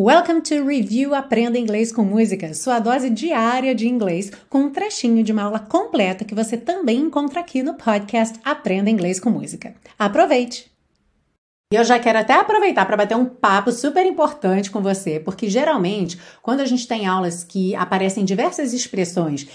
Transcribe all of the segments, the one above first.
Welcome to Review Aprenda Inglês com Música, sua dose diária de inglês, com um trechinho de uma aula completa que você também encontra aqui no podcast Aprenda Inglês com Música. Aproveite! E eu já quero até aproveitar para bater um papo super importante com você, porque geralmente, quando a gente tem aulas que aparecem diversas expressões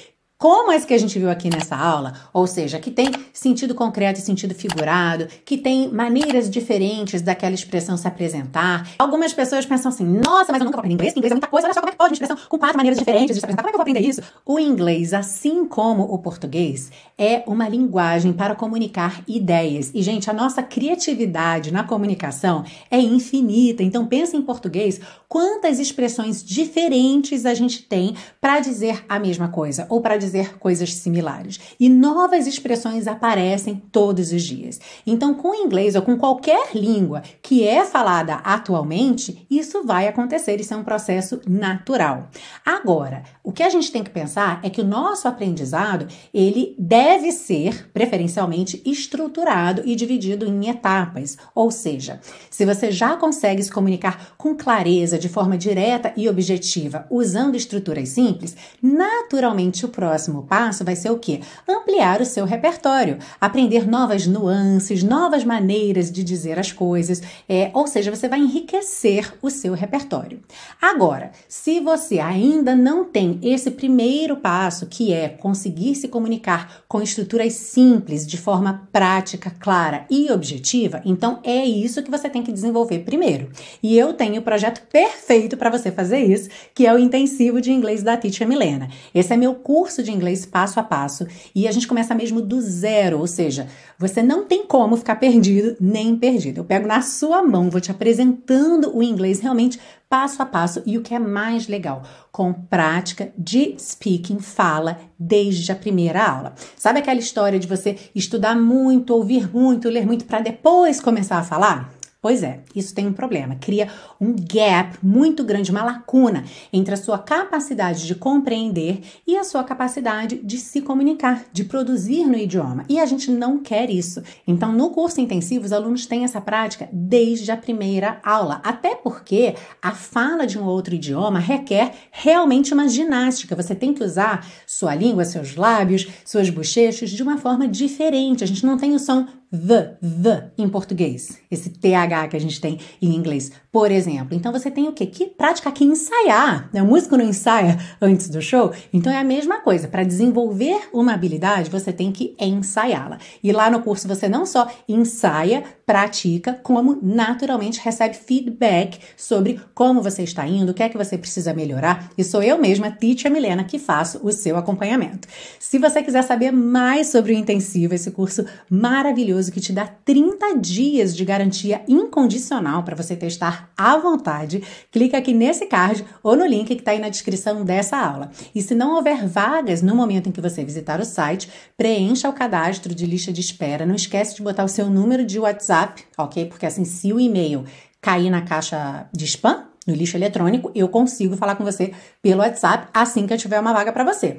como as que a gente viu aqui nessa aula, ou seja, que tem sentido concreto e sentido figurado, que tem maneiras diferentes daquela expressão se apresentar. Algumas pessoas pensam assim: nossa, mas eu nunca vou aprender inglês, inglês é muita coisa, olha só como é que pode uma expressão com quatro maneiras diferentes de se apresentar, como é que eu vou aprender isso? O inglês, assim como o português, é uma linguagem para comunicar ideias. E, gente, a nossa criatividade na comunicação é infinita. Então, pensa em português, quantas expressões diferentes a gente tem para dizer a mesma coisa ou para dizer dizer coisas similares. E novas expressões aparecem todos os dias. Então, com inglês ou com qualquer língua que é falada atualmente, isso vai acontecer, isso é um processo natural. Agora, o que a gente tem que pensar é que o nosso aprendizado, ele deve ser preferencialmente estruturado e dividido em etapas. Ou seja, se você já consegue se comunicar com clareza, de forma direta e objetiva, usando estruturas simples, naturalmente o próximo próximo passo vai ser o quê? Ampliar o seu repertório, aprender novas nuances, novas maneiras de dizer as coisas, é, ou seja, você vai enriquecer o seu repertório. Agora, se você ainda não tem esse primeiro passo, que é conseguir se comunicar com estruturas simples, de forma prática, clara e objetiva, então é isso que você tem que desenvolver primeiro. E eu tenho o projeto perfeito para você fazer isso, que é o intensivo de inglês da Teacher Milena. Esse é meu curso de inglês passo a passo e a gente começa mesmo do zero, ou seja, você não tem como ficar perdido nem perdido. Eu pego na sua mão, vou te apresentando o inglês realmente passo a passo e o que é mais legal, com prática de speaking, fala desde a primeira aula. Sabe aquela história de você estudar muito, ouvir muito, ler muito para depois começar a falar? Pois é, isso tem um problema. Cria um gap muito grande, uma lacuna entre a sua capacidade de compreender e a sua capacidade de se comunicar, de produzir no idioma. E a gente não quer isso. Então, no curso intensivo, os alunos têm essa prática desde a primeira aula. Até porque a fala de um outro idioma requer realmente uma ginástica. Você tem que usar sua língua, seus lábios, suas bochechas de uma forma diferente. A gente não tem o som the, the em português, esse TH que a gente tem em inglês, por exemplo. Então você tem o quê? Que prática que ensaiar. Né? O músico não ensaia antes do show, então é a mesma coisa. Para desenvolver uma habilidade, você tem que ensaiá-la. E lá no curso você não só ensaia, pratica, como naturalmente recebe feedback sobre como você está indo, o que é que você precisa melhorar. E sou eu mesma, Teacher Milena, que faço o seu acompanhamento. Se você quiser saber mais sobre o intensivo, esse curso maravilhoso maravilhoso que te dá 30 dias de garantia incondicional para você testar à vontade, clica aqui nesse card ou no link que está aí na descrição dessa aula. E se não houver vagas no momento em que você visitar o site, preencha o cadastro de lista de espera. Não esquece de botar o seu número de WhatsApp, ok? Porque assim, se o e-mail cair na caixa de spam, no lixo eletrônico, eu consigo falar com você pelo WhatsApp assim que eu tiver uma vaga para você.